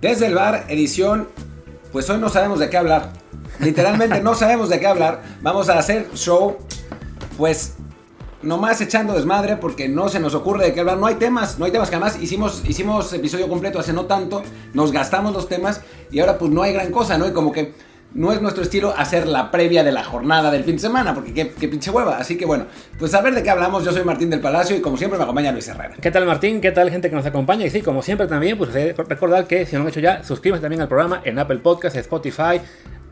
Desde el bar, edición, pues hoy no sabemos de qué hablar. Literalmente no sabemos de qué hablar. Vamos a hacer show, pues nomás echando desmadre porque no se nos ocurre de qué hablar. No hay temas, no hay temas además hicimos, hicimos episodio completo hace no tanto, nos gastamos los temas y ahora pues no hay gran cosa, ¿no? Y como que no es nuestro estilo hacer la previa de la jornada del fin de semana, porque qué, pinche hueva. Así que bueno, pues a ver de qué hablamos. Yo soy Martín del Palacio y como siempre me acompaña Luis Herrera. ¿Qué tal Martín? ¿Qué tal gente que nos acompaña? Y sí, como siempre también, pues recordar que si no lo han hecho ya, suscríbanse también al programa en Apple Podcasts, Spotify,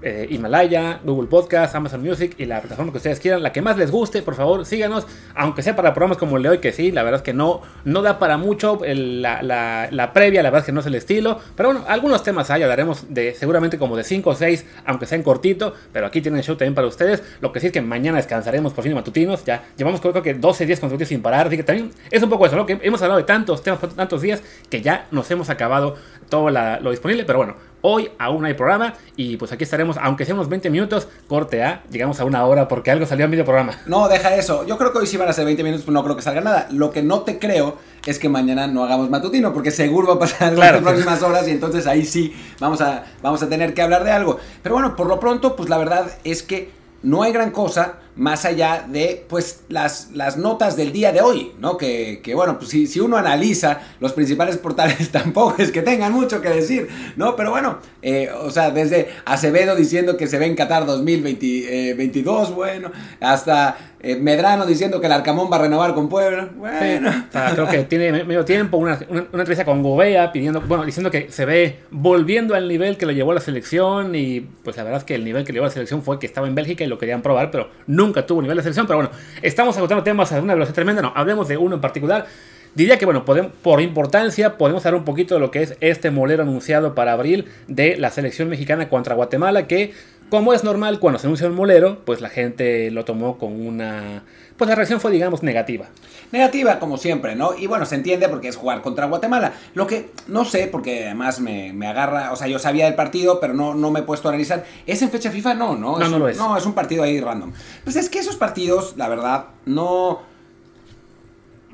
eh, Himalaya, Google Podcast, Amazon Music y la plataforma que ustedes quieran, la que más les guste, por favor, síganos, aunque sea para programas como el de hoy, que sí, la verdad es que no, no da para mucho la, la, la, previa, la verdad es que no es el estilo, pero bueno, algunos temas hay, hablaremos de seguramente como de 5 o 6, aunque sean cortito, pero aquí tienen el show también para ustedes, lo que sí es que mañana descansaremos por fin de matutinos, ya llevamos creo que 12 días consecutivos sin parar, así que también es un poco eso, ¿no? que hemos hablado de tantos temas, tantos días, que ya nos hemos acabado todo lo disponible, pero bueno, Hoy aún hay programa y pues aquí estaremos, aunque sea unos 20 minutos, corte A, llegamos a una hora porque algo salió a medio programa. No, deja eso. Yo creo que hoy sí van a ser 20 minutos, pero no creo que salga nada. Lo que no te creo es que mañana no hagamos matutino, porque seguro va a pasar las próximas horas y entonces ahí sí vamos a, vamos a tener que hablar de algo. Pero bueno, por lo pronto, pues la verdad es que no hay gran cosa más allá de pues las, las notas del día de hoy, ¿no? Que, que bueno, pues si, si, uno analiza los principales portales tampoco es que tengan mucho que decir, ¿no? Pero bueno, eh, o sea, desde Acevedo diciendo que se ve en Qatar 2022, eh, bueno, hasta eh, Medrano diciendo que el Arcamón va a renovar con Puebla, bueno. o sea, creo que tiene medio tiempo, una, una, una, entrevista con Gobea pidiendo, bueno, diciendo que se ve volviendo al nivel que lo llevó a la selección y pues la verdad es que el nivel que le llevó a la selección fue que estaba en Bélgica y lo querían probar, pero nunca tuvo nivel de selección, pero bueno, estamos agotando temas a una velocidad tremenda, no, hablemos de uno en particular. Diría que, bueno, podemos, por importancia, podemos hablar un poquito de lo que es este molero anunciado para abril de la selección mexicana contra Guatemala, que, como es normal, cuando se anuncia un molero, pues la gente lo tomó con una... Pues la reacción fue, digamos, negativa. Negativa, como siempre, ¿no? Y bueno, se entiende porque es jugar contra Guatemala. Lo que no sé, porque además me, me agarra, o sea, yo sabía del partido, pero no, no me he puesto a analizar. ¿Es en fecha FIFA? No, no. No, es, no lo es. No, es un partido ahí random. Pues es que esos partidos, la verdad, no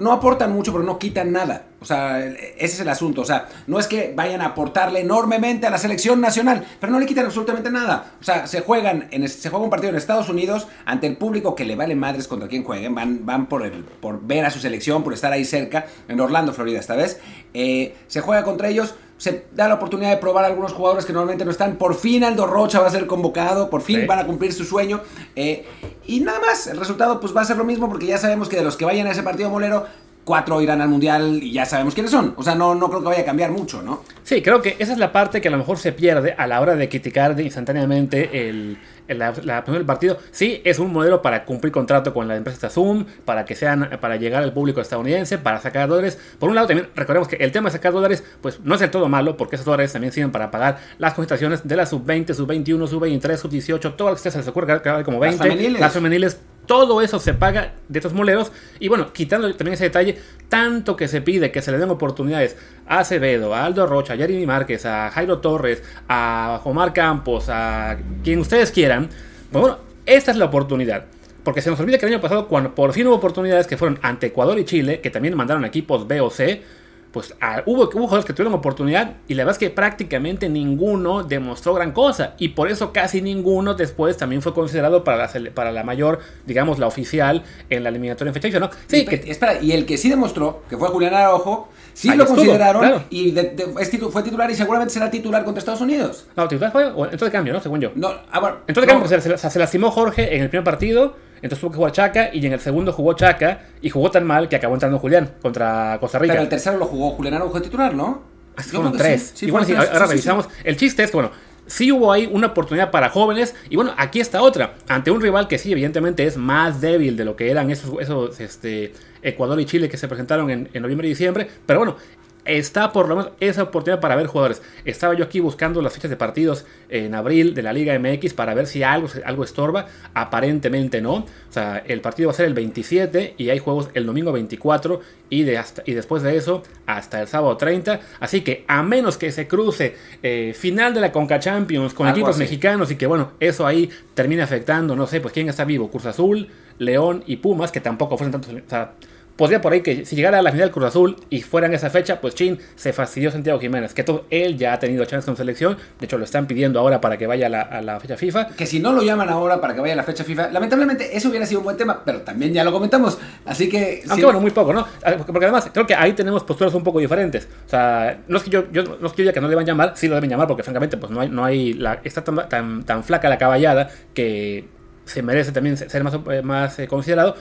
no aportan mucho, pero no quitan nada. O sea, ese es el asunto. O sea, no es que vayan a aportarle enormemente a la selección nacional, pero no le quitan absolutamente nada. O sea, se juegan, en, se juega un partido en Estados Unidos ante el público que le vale madres contra quien jueguen. Van, van por, el, por ver a su selección, por estar ahí cerca, en Orlando, Florida esta vez. Eh, se juega contra ellos se da la oportunidad de probar a algunos jugadores que normalmente no están. Por fin Aldo Rocha va a ser convocado, por fin sí. van a cumplir su sueño. Eh, y nada más, el resultado pues va a ser lo mismo porque ya sabemos que de los que vayan a ese partido molero, cuatro irán al mundial y ya sabemos quiénes son. O sea, no, no creo que vaya a cambiar mucho, ¿no? Sí, creo que esa es la parte que a lo mejor se pierde a la hora de criticar instantáneamente el, el, la, la del partido. Sí, es un modelo para cumplir contrato con la empresa Zoom, para que sean, para llegar al público estadounidense, para sacar dólares. Por un lado, también recordemos que el tema de sacar dólares, pues no es del todo malo, porque esos dólares también sirven para pagar las concentraciones de la sub-20, sub-21, sub-23, sub-18, todo lo que se les hay como 20, las femeniles. las femeniles todo eso se paga de estos moleros. Y bueno, quitando también ese detalle, tanto que se pide que se le den oportunidades a Acevedo, a Aldo Rocha, a Jeremy Márquez, a Jairo Torres, a Omar Campos, a quien ustedes quieran. Bueno, esta es la oportunidad. Porque se nos olvida que el año pasado, cuando por fin hubo oportunidades que fueron ante Ecuador y Chile, que también mandaron equipos B o C, pues ah, hubo, hubo, jugadores que tuvieron oportunidad y la verdad es que prácticamente ninguno demostró gran cosa y por eso casi ninguno después también fue considerado para la, para la mayor, digamos, la oficial en la eliminatoria en fecha ¿no? Sí, y, que, espera, y el que sí demostró, que fue Julián Araujo, sí lo estuvo, consideraron claro. y de, de, es titu, fue titular y seguramente será titular contra Estados Unidos. No, titular fue, entonces cambio, ¿no? Según yo. No, ah, bueno, entonces cambio, no. se, se, se lastimó Jorge en el primer partido entonces tuvo que jugar Chaca y en el segundo jugó Chaca y jugó tan mal que acabó entrando Julián contra Costa Rica. Pero el tercero lo jugó Julián Araujo titular, ¿no? Así fueron tres. Sí, sí, Igual sí, ahora revisamos. El chiste es que, bueno, sí hubo ahí una oportunidad para jóvenes. Y bueno, aquí está otra. Ante un rival que sí, evidentemente es más débil de lo que eran esos, esos este, Ecuador y Chile que se presentaron en, en noviembre y diciembre. Pero bueno, está por lo menos esa oportunidad para ver jugadores. Estaba yo aquí buscando las fechas de partidos en abril de la Liga MX para ver si algo, algo estorba. Aparentemente no. O sea, el partido va a ser el 27 y hay juegos el domingo 24 y, de hasta, y después de eso hasta el sábado 30. Así que a menos que se cruce eh, final de la Conca Champions con algo equipos así. mexicanos y que bueno, eso ahí termine afectando, no sé, pues quién está vivo. Cruz Azul, León y Pumas, que tampoco fueron tantos... O sea, podría por ahí que si llegara a la final Cruz Azul y fuera en esa fecha, pues chin, se fastidió Santiago Jiménez, que todo, él ya ha tenido chance en selección, de hecho lo están pidiendo ahora para que vaya a la, a la, fecha FIFA. Que si no lo llaman ahora para que vaya a la fecha FIFA, lamentablemente eso hubiera sido un buen tema, pero también ya lo comentamos, así que... Aunque bueno, muy poco, ¿no? Ah, porque además creo que ahí tenemos posturas un poco diferentes, o sea, no es que yo, yo no es que yo diga que no le van a llamar, sí lo deben llamar porque francamente pues no hay, no hay la, está tan, tan, tan flaca la caballada que se merece también ser más, eh, más eh, considerado,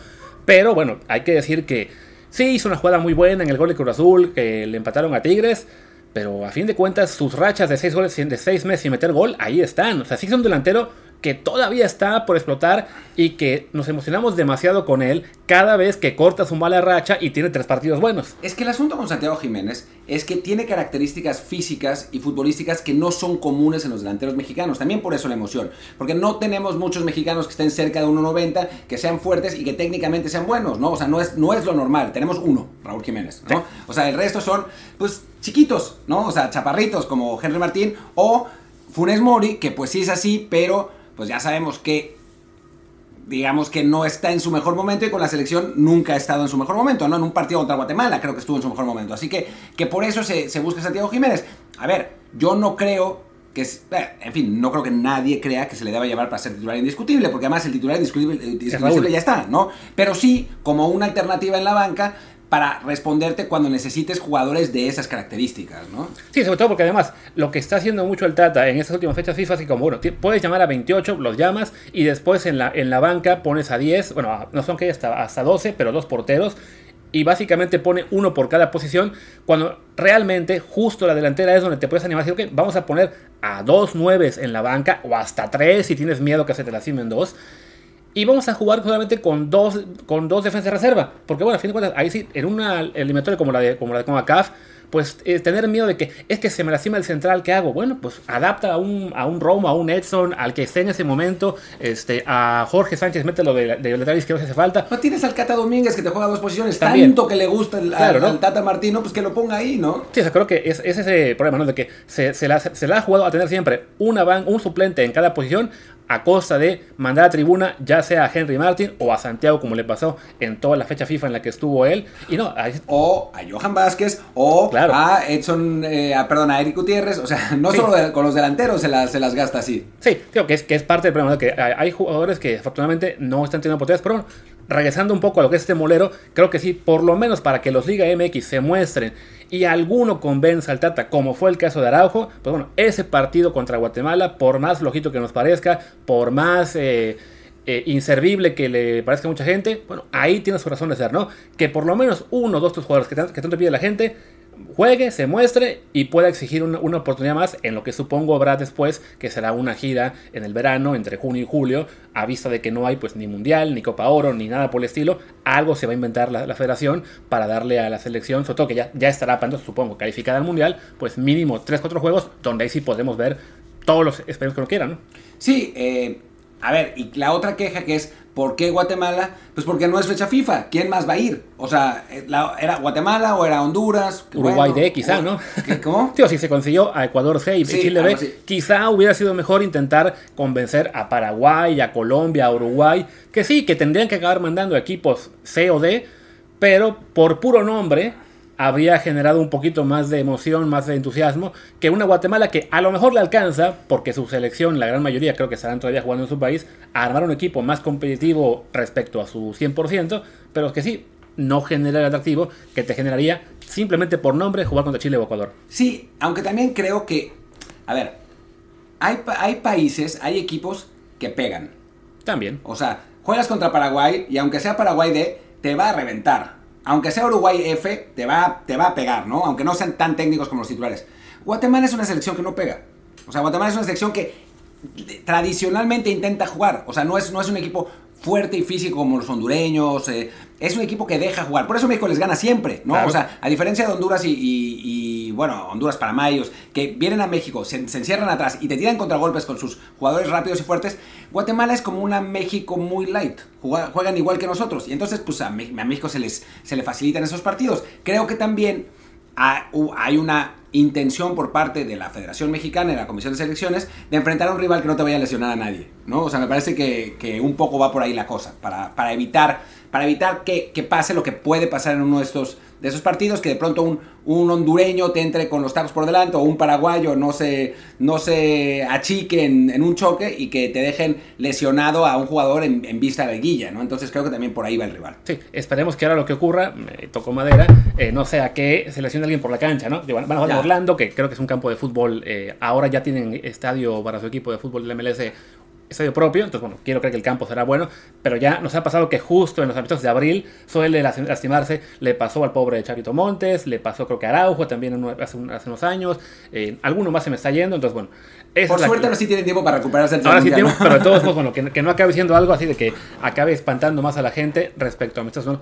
pero bueno, hay que decir que sí hizo una jugada muy buena en el gol de Cruz Azul, que le empataron a Tigres, pero a fin de cuentas sus rachas de seis goles de seis meses sin meter gol, ahí están. O sea, sí es un delantero que todavía está por explotar y que nos emocionamos demasiado con él cada vez que corta su mala racha y tiene tres partidos buenos. Es que el asunto con Santiago Jiménez es que tiene características físicas y futbolísticas que no son comunes en los delanteros mexicanos. También por eso la emoción. Porque no tenemos muchos mexicanos que estén cerca de 1.90, que sean fuertes y que técnicamente sean buenos, ¿no? O sea, no es, no es lo normal. Tenemos uno, Raúl Jiménez, ¿no? O sea, el resto son, pues, chiquitos, ¿no? O sea, chaparritos como Henry Martín o Funes Mori, que pues sí es así, pero pues ya sabemos que digamos que no está en su mejor momento y con la selección nunca ha estado en su mejor momento, ¿no? En un partido contra Guatemala creo que estuvo en su mejor momento. Así que, que por eso se, se busca Santiago Jiménez. A ver, yo no creo que es, eh, en fin, no creo que nadie crea que se le deba llevar para ser titular indiscutible, porque además el titular indiscutible, indiscutible ya está, ¿no? Pero sí, como una alternativa en la banca, para responderte cuando necesites jugadores de esas características, ¿no? Sí, sobre todo porque además lo que está haciendo mucho el Tata en estas últimas fechas FIFA es que como, bueno, puedes llamar a 28, los llamas y después en la, en la banca pones a 10, bueno, no son que hasta, hasta 12, pero dos porteros y básicamente pone uno por cada posición, cuando realmente justo la delantera es donde te puedes animar y decir, ok, vamos a poner a dos nueves en la banca o hasta tres si tienes miedo que se te lastimen dos. Y vamos a jugar solamente con dos, con dos defensas de reserva. Porque bueno, a fin de cuentas, ahí sí, en una eliminatoria como la de, como la de CONCACAF, pues eh, tener miedo de que es que se me lastima el central, ¿qué hago? Bueno, pues adapta a un, a un Roma, a un Edson, al que esté en ese momento, este, a Jorge Sánchez, mételo de, de lateral izquierdo si hace falta. No tienes al Cata Domínguez que te juega dos posiciones, tanto que le gusta el, al, Tata Martino, pues que lo ponga ahí, ¿no? Sí, o sea, creo que es, ese problema, ¿no? De que se, se, la, se la ha jugado a tener siempre una van, un suplente en cada posición, a costa de mandar a tribuna ya sea a Henry Martin o a Santiago como le pasó en toda la fecha FIFA en la que estuvo él. Y no o a Johan Vázquez o a Edson eh, perdón a Eric Gutiérrez. O sea no solo con los delanteros se las, se las gasta así. Sí creo que es, que es parte del problema que hay, jugadores que afortunadamente no están teniendo oportunidades pero regresando un poco a lo que es este molero creo que sí por lo menos para que los Liga MX se muestren y alguno convenza al Tata, como fue el caso de Araujo, pues bueno, ese partido contra Guatemala, por más flojito que nos parezca, por más eh, eh, inservible que le parezca a mucha gente, bueno, ahí tiene su razón de ser, ¿no? Que por lo menos uno o dos de jugadores que, que tanto pide la gente juegue, se muestre y pueda exigir una, oportunidad más en lo que supongo habrá después, que será una gira en el verano, entre junio y julio, a vista de que no hay pues ni mundial, ni Copa Oro, ni nada por el estilo, algo se va a inventar la, federación para darle a la selección, sobre todo que ya, ya estará, supongo, calificada al mundial, pues mínimo 3-4 juegos, donde ahí sí podemos ver todos los esperemos que lo quieran, ¿no? Sí, eh, a ver, y la otra queja que es, ¿por qué Guatemala? Pues porque no es fecha FIFA. ¿Quién más va a ir? O sea, ¿era Guatemala o era Honduras? Uruguay D, quizá, ¿no? ¿Cómo? Tío, si se consiguió a Ecuador C y Chile B, quizá hubiera sido mejor intentar convencer a Paraguay, a Colombia, a Uruguay, que sí, que tendrían que acabar mandando equipos C o D, pero por puro nombre habría generado un poquito más de emoción, más de entusiasmo que una Guatemala que a lo mejor le alcanza, porque su selección, la gran mayoría creo que estarán todavía jugando en su país, a armar un equipo más competitivo respecto a su 100%, pero que sí, no genera el atractivo que te generaría simplemente por nombre jugar contra Chile o Ecuador. Sí, aunque también creo que, a ver, hay, hay países, hay equipos que pegan. También. O sea, juegas contra Paraguay y aunque sea Paraguay D, te va a reventar aunque sea Uruguay F, te va, te va a pegar, ¿no? Aunque no sean tan técnicos como los titulares. Guatemala es una selección que no pega. O sea, Guatemala es una selección que tradicionalmente intenta jugar. O sea, no es, no es un equipo fuerte y físico como los hondureños. Eh, es un equipo que deja jugar. Por eso México les gana siempre, ¿no? O sea, a diferencia de Honduras y, bueno, Honduras para Mayos, que vienen a México, se, encierran atrás y te tiran contragolpes con sus jugadores rápidos y fuertes, Guatemala es como una México muy light. juegan igual que nosotros. Y entonces, pues a, México se, les, se le facilitan esos partidos. Creo que también hay una intención por parte de la Federación Mexicana y la Comisión de Selecciones de enfrentar a un rival que no te vaya a lesionar a nadie, ¿no? O sea, me parece que, que un poco va por ahí la cosa, para, para evitar, para evitar que, que pase lo que puede pasar en uno de estos de esos partidos que de pronto un, un, hondureño te entre con los tacos por delante o un paraguayo no se, no se achique en, en un choque y que te dejen lesionado a un jugador en, en, vista de guilla, ¿no? Entonces creo que también por ahí va el rival. Sí, esperemos que ahora lo que ocurra, me tocó madera, eh, no sea que se lesione alguien por la cancha, ¿no? Van a jugar a Orlando, que creo que es un campo de fútbol, eh, ahora ya tienen estadio para su equipo de fútbol del MLS estadio propio, entonces bueno, quiero creer que el campo será bueno, pero ya nos ha pasado que justo en los amistosos de abril suele lastimarse, le pasó al pobre Chavito Montes, le pasó creo que a Araujo también hace, hace unos años, eh, alguno más se me está yendo, entonces bueno. Por suerte ahora sí tiene tiempo para recuperarse el Ahora sí tiene, pero de todos modos, bueno, que, que, no acabe siendo algo así de que acabe espantando más a la gente respecto a amistosos.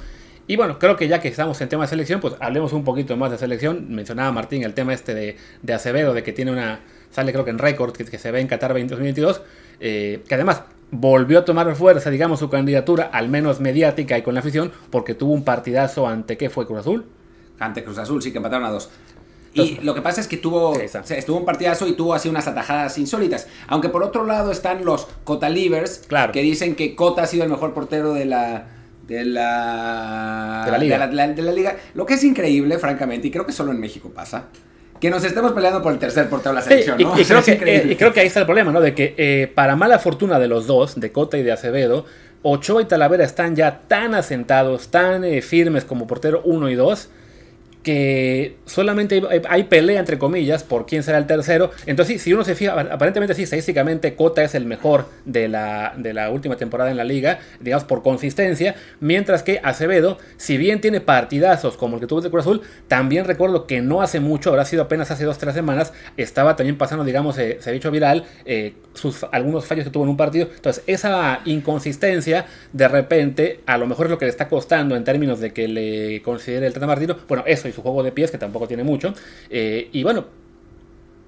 Y bueno, creo que ya que estamos en tema de selección, pues hablemos un poquito más de selección. Mencionaba Martín el tema este de, de Acevedo, de que tiene una, sale creo que en récord, que, que se ve en Qatar 2022. Eh, que además volvió a tomar fuerza, digamos, su candidatura, al menos mediática y con la afición, porque tuvo un partidazo ante, ¿qué fue? Cruz Azul. Ante Cruz Azul, sí, que empataron a dos. Y lo que pasa es que tuvo, estuvo un partidazo y tuvo así unas atajadas insólitas. Aunque por otro lado están los Cota Livers, claro. que dicen que Cota ha sido el mejor portero de la, de la, de la, liga. De la, de la liga. Lo que es increíble, francamente, y creo que solo en México pasa, que nos estemos peleando por el tercer portero de la selección, sí, y, ¿no? y, creo que, eh, y, creo que, ahí está el problema, ¿no? De que eh, para mala fortuna de los dos, de Cota y de Acevedo, Ochoa y Talavera están ya tan asentados, tan eh, firmes como portero 1 y 2, que solamente hay, pelea, entre comillas, por quién será el tercero. Entonces, si uno se fija, aparentemente sí, estadísticamente Cota es el mejor de la, de la última temporada en la liga, digamos, por consistencia, mientras que Acevedo, si bien tiene partidazos como el que tuvo de Cruz Azul, también recuerdo que no hace mucho, habrá sido apenas hace dos, tres semanas, estaba también pasando, digamos, eh, se ha dicho viral, eh, sus, algunos fallos que tuvo en un partido. Entonces, esa inconsistencia, de repente, a lo mejor es lo que le está costando en términos de que le considere el Tata Martino. Bueno, eso y su juego de pies, que tampoco tiene mucho. Eh, y bueno,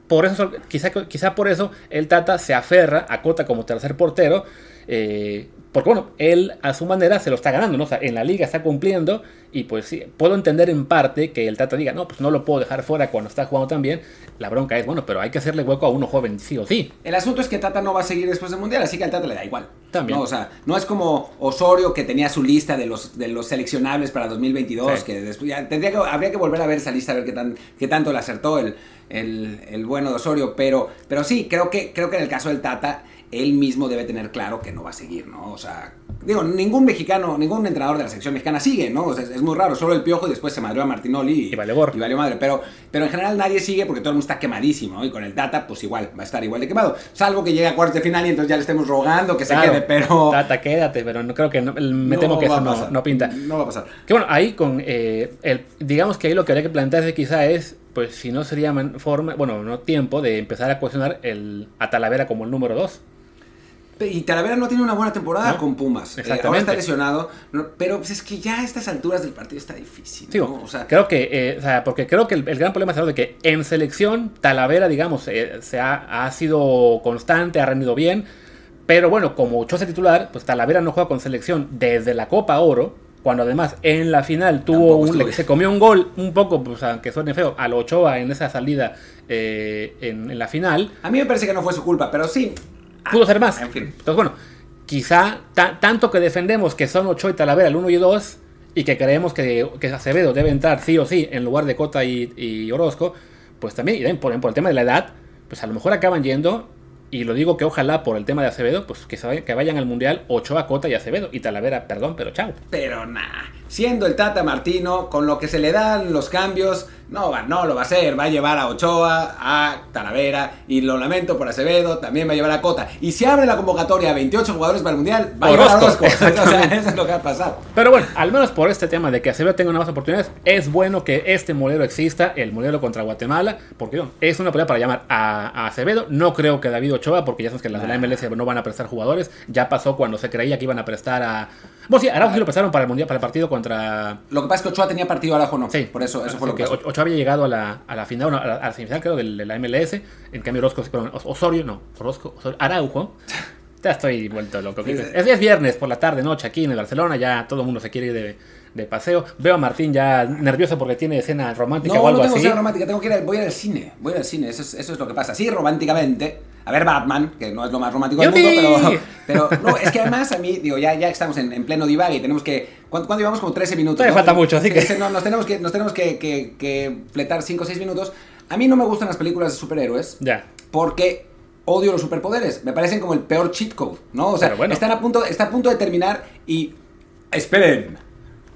por eso, quizá, quizá por eso el Tata se aferra a Cota como tercer portero. Eh, porque bueno, él a su manera se lo está ganando, ¿no? O sea, en la liga está cumpliendo y pues sí, puedo entender en parte que el Tata diga, no, pues no lo puedo dejar fuera cuando está jugando tan bien. La bronca es, bueno, pero hay que hacerle hueco a uno joven, sí o sí. El asunto es que Tata no va a seguir después del Mundial, así que al Tata le da igual. También. No, o sea, no es como Osorio que tenía su lista de los, de los seleccionables para 2022, sí. que después ya tendría que, habría que volver a ver esa lista, a ver qué, tan, qué tanto le acertó el, el, el bueno de Osorio, pero, pero sí, creo que, creo que en el caso del Tata él mismo debe tener claro que no va a seguir, ¿no? O sea, digo, ningún mexicano, ningún entrenador de la selección mexicana sigue, ¿no? O sea, es, muy raro, solo el Piojo y después se madrió a Martinoli y, y, vale gorro. y valió madre. Pero, pero en general nadie sigue porque todo el mundo está quemadísimo, ¿no? Y con el Tata, pues igual, va a estar igual de quemado. Salvo que llegue a cuartos de final y entonces ya le estemos rogando que claro, se quede, pero... Tata, quédate, pero no creo que, no, me temo no que eso no, no, pinta. No va a pasar. Que bueno, ahí con, eh, el, digamos que ahí lo que habría que plantearse quizá es pues si no sería forma, bueno, no tiempo de empezar a cuestionar el, a Talavera como el número 2. Y Talavera no tiene una buena temporada ¿No? con Pumas. Exactamente. Eh, ahora está lesionado, no, pero pues es que ya a estas alturas del partido está difícil. Creo que, eh, o sea, porque creo que el, el, gran problema es de que en selección Talavera, digamos, eh, se ha, ha, sido constante, ha rendido bien, pero bueno, como Ochoa titular, pues Talavera no juega con selección desde la Copa Oro, cuando además en la final tuvo un, le, se comió un gol un poco, pues aunque suene feo, al Ochoa en esa salida en, en la final. A mí me parece que no fue su culpa, pero sí, pudo ser más. En fin. Entonces, bueno, quizá ta tanto que defendemos que son Ochoa y Talavera el 1 y 2 y que creemos que, que, Acevedo debe entrar sí o sí en lugar de Cota y, y Orozco, pues también, y por, por el tema de la edad, pues a lo mejor acaban yendo y lo digo que ojalá por el tema de Acevedo, pues que, se, que vayan al Mundial Ochoa, Cota y Acevedo. Y Talavera, perdón, pero chao. Pero nada. Siendo el Tata Martino, con lo que se le dan los cambios, no, va, no lo va a hacer. Va a llevar a Ochoa, a Talavera, y lo lamento por Acevedo, también va a llevar a Cota. Y si abre la convocatoria a 28 jugadores para el Mundial, va a llevar a Orozco. O sea, eso es lo que va a pasar. Pero bueno, al menos por este tema de que Acevedo tenga nuevas oportunidades, es bueno que este modelo exista, el modelo contra Guatemala, porque no, es una pelea para llamar a, a, Acevedo. No creo que David Ochoa, porque ya sabes que las de la MLS no van a prestar jugadores. Ya pasó cuando se creía que iban a prestar a. Bueno, sí, Araujo sí lo prestaron para el mundial, para el partido contra. Lo que pasa es que Ochoa tenía partido, Araujo no. Sí, por eso, eso fue lo que. pasó. Ochoa había llegado a la, a la final, a la, a la semifinal, creo, de, de, la MLS. En cambio, Orozco, Osorio, no, Orozco, Osorio, Araujo. Ya estoy vuelto loco. Sí, sí. Es, es viernes por la tarde, noche, aquí en Barcelona. Ya todo el mundo se quiere ir de, de paseo. Veo a Martín ya nervioso porque tiene escena romántica No, o algo no tengo así. escena romántica, tengo que ir voy a ir al cine. Voy a ir al cine, eso es, eso es lo que pasa. Sí, románticamente. A ver Batman, que no es lo más romántico del mundo, pero, pero no, es que además a mí, digo, ya, ya estamos en, en pleno divague y tenemos que. ¿Cuánto, cuánto llevamos? Como 13 minutos. Todavía ¿no? falta mucho, así Sí, que- no, nos tenemos que, nos tenemos que, que, que fletar 5 o 6 minutos. A mí no me gustan las películas de superhéroes Ya. porque odio los superpoderes. Me parecen como el peor cheat code, ¿no? O sea, bueno. están a punto, está a punto de terminar y. Esperen.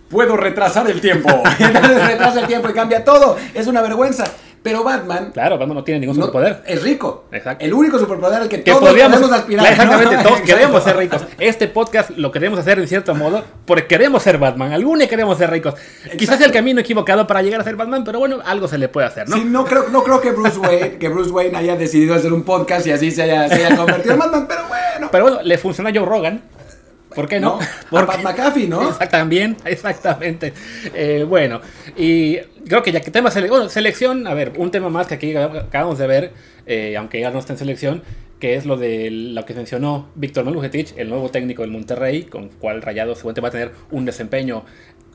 Puedo retrasar el tiempo. Entonces retrasa el tiempo y cambia todo. Es una vergüenza. Pero Batman Claro, Batman no tiene ningún no- superpoder. es rico. Exacto. El único superpoder al que, Que todos podríamos podemos aspirar. Exactamente, ¿no? todos Exacto. queremos ser ricos. Este podcast lo queremos hacer en cierto modo porque queremos ser Batman. Algunos queremos ser ricos. Quizás sea el camino equivocado para llegar a ser Batman, pero bueno, algo se le puede hacer, ¿no? Sí, no creo, no creo que Bruce Wayne, que Bruce Wayne haya decidido hacer un podcast y así se haya, se haya convertido en Batman, pero bueno. Pero bueno, le funcionó a Joe Rogan. ¿Por qué no? No, a Pat McAfee, ¿no? Exactamente, exactamente. Eh, bueno, y creo que ya que tema sele- bueno, selección, a ver, un tema más que aquí acabamos de ver, eh, aunque ya no está en selección, que es lo de lo que mencionó Víctor Malujetich, el nuevo técnico del Monterrey, con cual Rayado seguramente va a tener un desempeño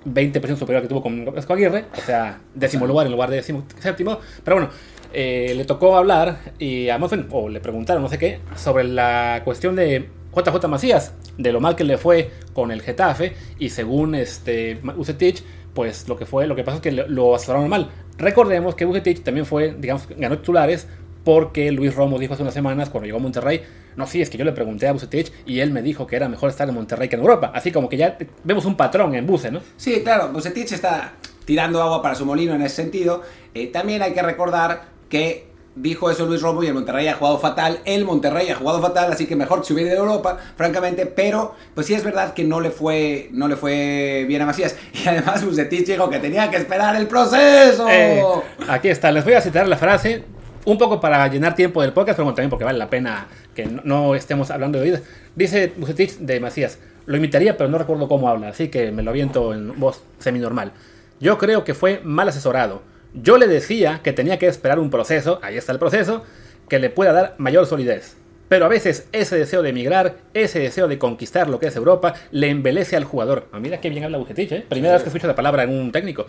20% superior al que tuvo con Vasco Aguirre, o sea, décimo lugar en lugar de décimo séptimo, pero bueno, eh, le tocó hablar y además, bueno, o le preguntaron, no sé qué, sobre la cuestión de JJ Macías, de lo mal que le fue con el Getafe y según este Ucetich, pues lo que fue, lo que pasó es que lo- asesoraron mal. Recordemos que Ucetich también fue, digamos, ganó titulares porque Luis Romo dijo hace unas semanas cuando llegó a Monterrey, no, sí, es que yo le pregunté a Bucetich y él me dijo que era mejor estar en Monterrey que en Europa. Así como que ya vemos un patrón en Buce, ¿no? Sí, claro, Bucetich está tirando agua para su molino en ese sentido. Eh, también hay que recordar que dijo eso Luis Romo y el Monterrey ha jugado fatal. El Monterrey ha jugado fatal, así que mejor que se a Europa, francamente. Pero, pues sí es verdad que no le fue, no le fue bien a Macías. Y además Bucetich dijo que tenía que esperar el proceso. Eh, aquí está, les voy a citar la frase, un poco para llenar tiempo del podcast, pero también porque vale la pena que no, no estemos hablando de oídas. Dice Bucetich de Macías, lo imitaría, pero no recuerdo cómo habla, así que me lo aviento en voz semi-normal. Yo creo que fue mal asesorado. Yo le decía que tenía que esperar un proceso, ahí está el proceso, que le pueda dar mayor solidez. Pero a veces ese deseo de emigrar, ese deseo de conquistar lo que es Europa, le embelece al jugador. Ah, mira qué bien habla Bucetich, ¿eh? Primera Sí. vez que escucho la palabra en un técnico.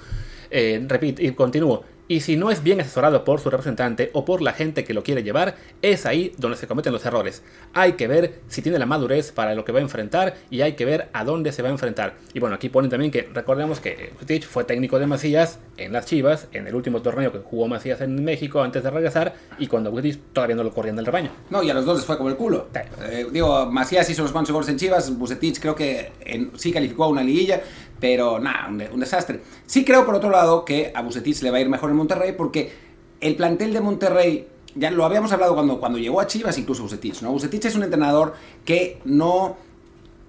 Eh, repito, y continúo. Y si no es bien asesorado por su representante o por la gente que lo quiere llevar, es ahí donde se cometen los errores. Hay que ver si tiene la madurez para lo que va a enfrentar y hay que ver a dónde se va a enfrentar. Y bueno, aquí ponen también que recordemos que Bucetich fue técnico de Macías en las Chivas, en el último torneo que jugó Macías en México antes de regresar y cuando Bucetich todavía no lo corrían del rebaño. No, y a los dos les fue como el culo. Sí. Eh, digo, Macías hizo los cuantos goles en Chivas, Bucetich creo que en- sí calificó a una liguilla, pero nada, un, de- un desastre. Sí creo, por otro lado, que a Bucetich le va a ir mejor en Monterrey porque el plantel de Monterrey, ya lo habíamos hablado cuando, cuando llegó a Chivas, incluso Bucetich, ¿no? Bucetich es un entrenador que no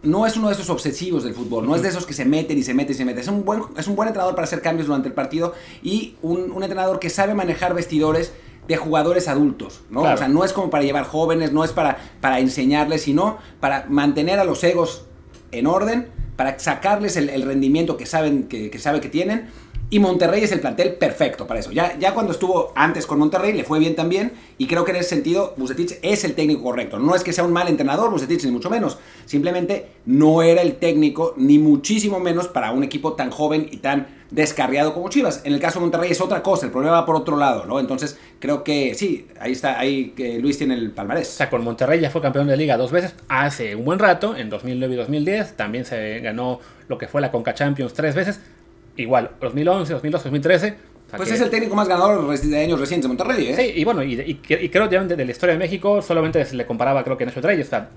no es uno de esos obsesivos del fútbol, no es de esos que se meten y se meten y se meten. Es un buen, es un buen entrenador para hacer cambios durante el partido y un, un entrenador que sabe manejar vestidores de jugadores adultos, ¿no? Claro. O sea, no es como para llevar jóvenes, no es para, para enseñarles, sino para mantener a los egos en orden, para sacarles el, rendimiento que saben que sabe que tienen. Y Monterrey es el plantel perfecto para eso. Ya, ya cuando estuvo antes con Monterrey le fue bien también. Y creo que en ese sentido Bucetich es el técnico correcto. No es que sea un mal entrenador Bucetich, ni mucho menos. Simplemente no era el técnico, ni muchísimo menos para un equipo tan joven y tan descarriado como Chivas. En el caso de Monterrey es otra cosa, el problema va por otro lado, ¿no? Entonces creo que sí, ahí está, ahí que Luis tiene el O palmarés. sea, con Monterrey ya fue campeón de liga dos veces hace un buen rato, en 2009 y 2010. También se ganó lo que fue la Conca Champions tres veces. Igual, 2011, 2012, 2013. O sea Pues que- es el técnico más ganador de años recientes de Monterrey, ¿eh? Sí, y bueno, y, y- y creo que de, de la historia de México solamente se le comparaba, creo que Nacho Treyes. O sea,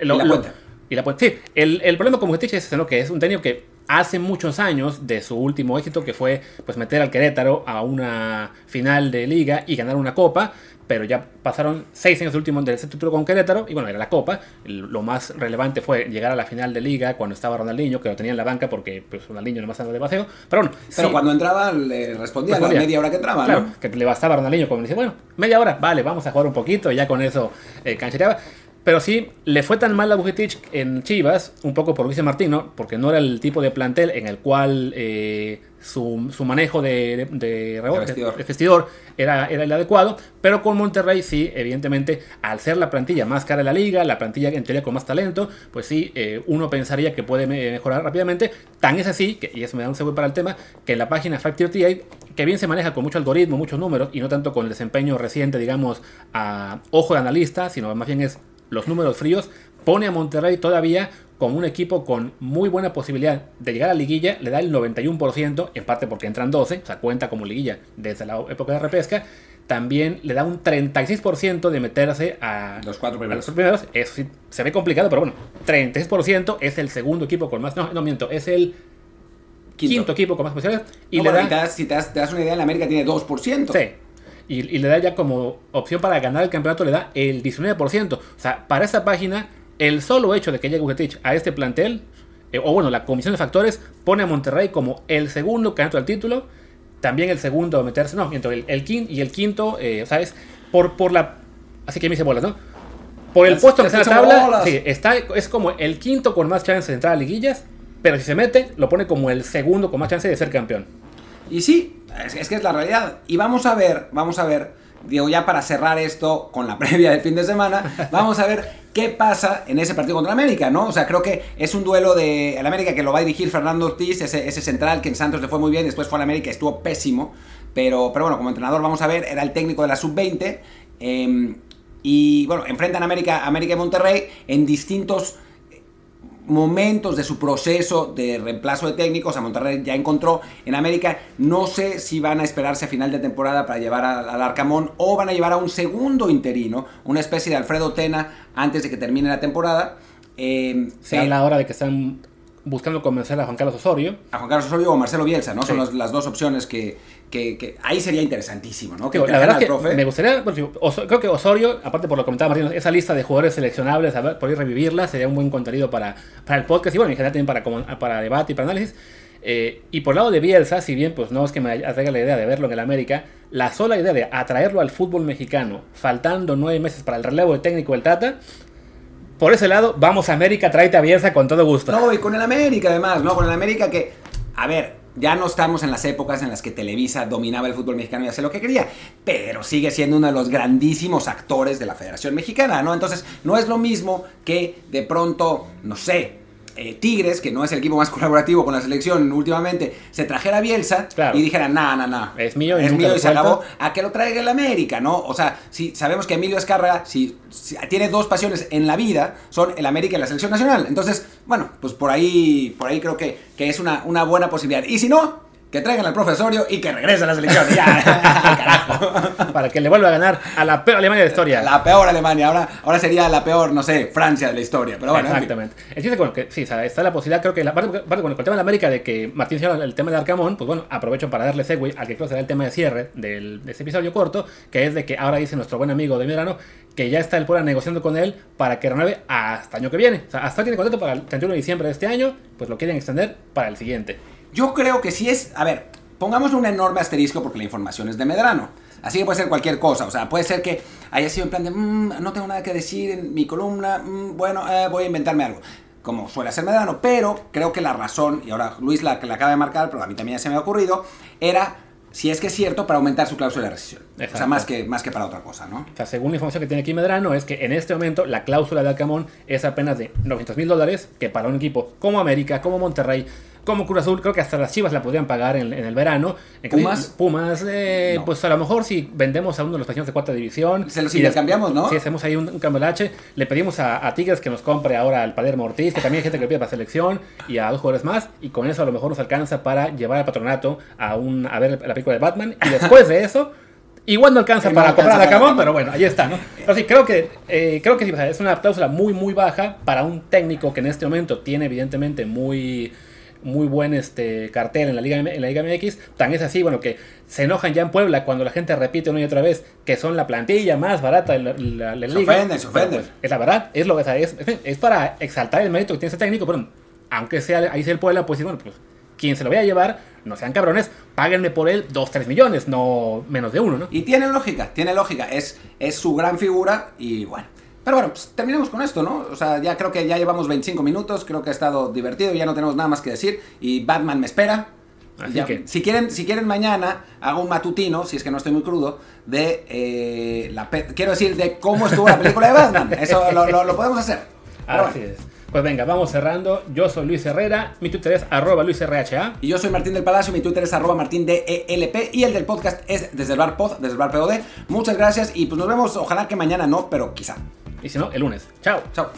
lo- Y La lo- Puente. y la. Sí, el, el problema con Bucetich es ¿no? que es un técnico que hace muchos años de su último éxito, que fue pues meter al Querétaro a una final de liga y ganar una copa, pero ya pasaron seis años del último del ese título con Querétaro, y bueno, era la copa. Lo más relevante fue llegar a la final de liga cuando estaba Ronaldinho, que lo tenía en la banca porque pues, Ronaldinho nomás andaba de paseo. Pero bueno, Pero sí. cuando entraba le respondía, la media hora que entraba, Claro, ¿no? que le bastaba a Ronaldinho como dice, bueno, media hora, vale, vamos a jugar un poquito y ya con eso eh, canchereaba. Pero sí, le fue tan mal a Bucetich en Chivas, un poco por Luis Martino, porque no era el tipo de plantel en el cual eh, su, su, manejo de, de, de, rebote, de vestidor era, era, el adecuado. Pero con Monterrey sí, evidentemente, al ser la plantilla más cara de la liga, la plantilla en teoría con más talento, pues sí, eh, uno pensaría que puede mejorar rápidamente. Tan es así, que, y eso me da un segundo para el tema, que en la página Factor TA que bien se maneja con mucho algoritmo, muchos números, y no tanto con el desempeño reciente, digamos, a ojo de analista, sino más bien es los números fríos, pone a Monterrey todavía con un equipo con muy buena posibilidad de llegar a la liguilla, le da el 91%, en parte porque entran 12, o sea, cuenta como liguilla desde la época de repesca, también le da un 36% de meterse a los cuatro primeros. Los primeros. Eso sí, se ve complicado, pero bueno, 36% es el segundo equipo con más, no, no miento, es el quinto, quinto equipo con más posibilidades. Y no, le bueno, da, si te, das, te das una idea, en América tiene 2%. Sí, y, y, le da ya como opción para ganar el campeonato, le da el 19%. O sea, para esta página, el solo hecho de que llegue Bucetich a este plantel, eh, o bueno, la comisión de factores, pone a Monterrey como el segundo candidato al título, también el segundo a meterse, no, miento, el, el quinto, y el quinto, eh, ¿sabes? Por, por la... Así que me hice bolas, ¿no? Por el Es- puesto que está en la tabla, sí, está, es como el quinto con más chances de entrar a liguillas, pero si se mete, lo pone como el segundo con más chance de ser campeón. Y sí, es, que es la realidad. Y vamos a ver, vamos a ver, digo, ya para cerrar esto con la previa del fin de semana, vamos a ver qué pasa en ese partido contra América, ¿no? O sea, creo que es un duelo de el América que lo va a dirigir Fernando Ortiz, ese, central que en Santos le fue muy bien, después fue al América, estuvo pésimo, pero, pero bueno, como entrenador vamos a ver, era el técnico de la sub-20. eh, y bueno, enfrentan a América, América y Monterrey en distintos momentos de su proceso de reemplazo de técnicos. A Monterrey ya encontró en América. No sé si van a esperarse a final de temporada para llevar al, Arcamón o van a llevar a un segundo interino, una especie de Alfredo Tena antes de que termine la temporada. Eh, Se habla ahora de que están buscando convencer a Juan Carlos Osorio. a Juan Carlos Osorio o Marcelo Bielsa, ¿no? Son las, las dos opciones que, que, que ahí sería interesantísimo, ¿no? Que la verdad es que profe. me gustaría, creo que Osorio, aparte por lo que comentaba Martín, esa lista de jugadores seleccionables, a ver, por ir revivirla, sería un buen contenido para, para el podcast y bueno, en general también para, para debate y para análisis. Eh, y por el lado de Bielsa, si bien pues no es que me atraiga la idea de verlo en el América, la sola idea de atraerlo al fútbol mexicano, faltando nueve meses para el relevo de técnico del Tata, por ese lado, vamos a América, tráete a Bielsa con todo gusto. No, y con el América además, ¿no? Con el América que, a ver, ya no estamos en las épocas en las que Televisa dominaba el fútbol mexicano y hacía lo que quería, pero sigue siendo uno de los grandísimos actores de la Federación Mexicana, ¿no? Entonces, no es lo mismo que de pronto, no sé, eh, Tigres, que no es el equipo más colaborativo con la selección últimamente, se trajera a Bielsa Claro. y dijera, no, no, no, Es mío y es mío y se suelto". acabó, a que lo traiga el América, ¿no? O sea, si sabemos que Emilio Escarra, si, si tiene dos pasiones en la vida, son el América y la selección nacional. Entonces, bueno, pues por ahí, por ahí creo que, que es una, una buena posibilidad. Y si no, que traigan al profesorio y que regrese a la selección. Ya, carajo. Para que le vuelva a ganar a la peor Alemania de la historia. La peor Alemania, ahora, ahora sería la peor, no sé, Francia de la historia. Pero bueno, en fin. Exactamente. El chiste con que sí, está la posibilidad, creo que la parte, parte con el tema de América de que Martín señala el tema de Arcamón, pues bueno, aprovecho para darle segue al que creo será el tema de cierre del, de este episodio corto, que es de que ahora dice nuestro buen amigo de Medrano que ya está el Puebla negociando con él para que renueve hasta año que viene. O sea, hasta tiene contrato para el 31 de diciembre de este año, pues lo quieren extender para el siguiente. Yo creo que sí es. A ver, pongamos un enorme asterisco porque la información es de Medrano. Así que puede ser cualquier cosa. O sea, puede ser que haya sido en plan de. "Mm, no tengo nada que decir en mi columna. mm, bueno, eh, voy a inventarme algo. Como suele ser Medrano. Pero creo que la razón, y ahora Luis la la acaba de marcar, pero a mí también ya se me ha ocurrido, era. Si es que es cierto, para aumentar su cláusula de rescisión. O sea, más que, más que para otra cosa, ¿no? O sea, según la información que tiene aquí Medrano, es que en este momento la cláusula de Alcamón es apenas de 900 mil dólares, que para un equipo como América, como Monterrey, como Cruz Azul, creo que hasta las Chivas la podrían pagar en, en el verano. En ¿Pumas? Pumas, eh, No. pues a lo mejor si vendemos a uno de los pasiones de cuarta división. Se los intercambiamos, ¿no? Si hacemos ahí un, un cambio de H, le pedimos a, a Tigres que nos compre ahora al Palermo Ortiz, que también hay gente que lo pide para selección, y a dos jugadores más, y con eso a lo mejor nos alcanza para llevar al patronato a, un, a ver la película de Batman, y después de eso... Igual no alcanza No para comprar a Dacamón. pero bueno, ahí está, ¿no? Pero sí, creo que, eh, creo que sí, o sea, es una cláusula muy, muy baja para un técnico que en este momento tiene evidentemente muy, muy buen este, cartel en la, Liga, en la Liga MX. Tan es así, bueno, que se enojan ya en Puebla cuando la gente repite una y otra vez que son la plantilla más barata de la, la- la liga. ofenden, se ofenden. pues, es la verdad, es lo es, es- es para exaltar el mérito que tiene ese técnico, pero aunque sea ahí sea el Puebla, pues bueno, pues quien se lo vaya a llevar, no sean cabrones, páguenme por él 2, 3 millones, no menos de uno, ¿no? Y tiene lógica, tiene lógica. Es, es su gran figura y bueno. Pero bueno, pues terminemos con esto, ¿no? O sea, ya creo que ya llevamos 25 minutos, creo que ha estado divertido, ya no tenemos nada más que decir y Batman me espera. Así Ya, que- si quieren, si quieren mañana hago un matutino, si es que no estoy muy crudo, de eh, la pe- quiero decir de cómo estuvo la película de Batman. Eso lo, lo- lo podemos hacer. Pero Así bueno. es. Pues venga, vamos cerrando. Yo soy Luis Herrera, mi Twitter es arroba luisrha. Y yo soy Martín del Palacio, mi Twitter es arroba martindelp y el del podcast es desde el bar pod, desde el bar POD. Muchas gracias y pues nos vemos, ojalá que mañana no, pero quizá. Y si no, el lunes. Chao. Chao.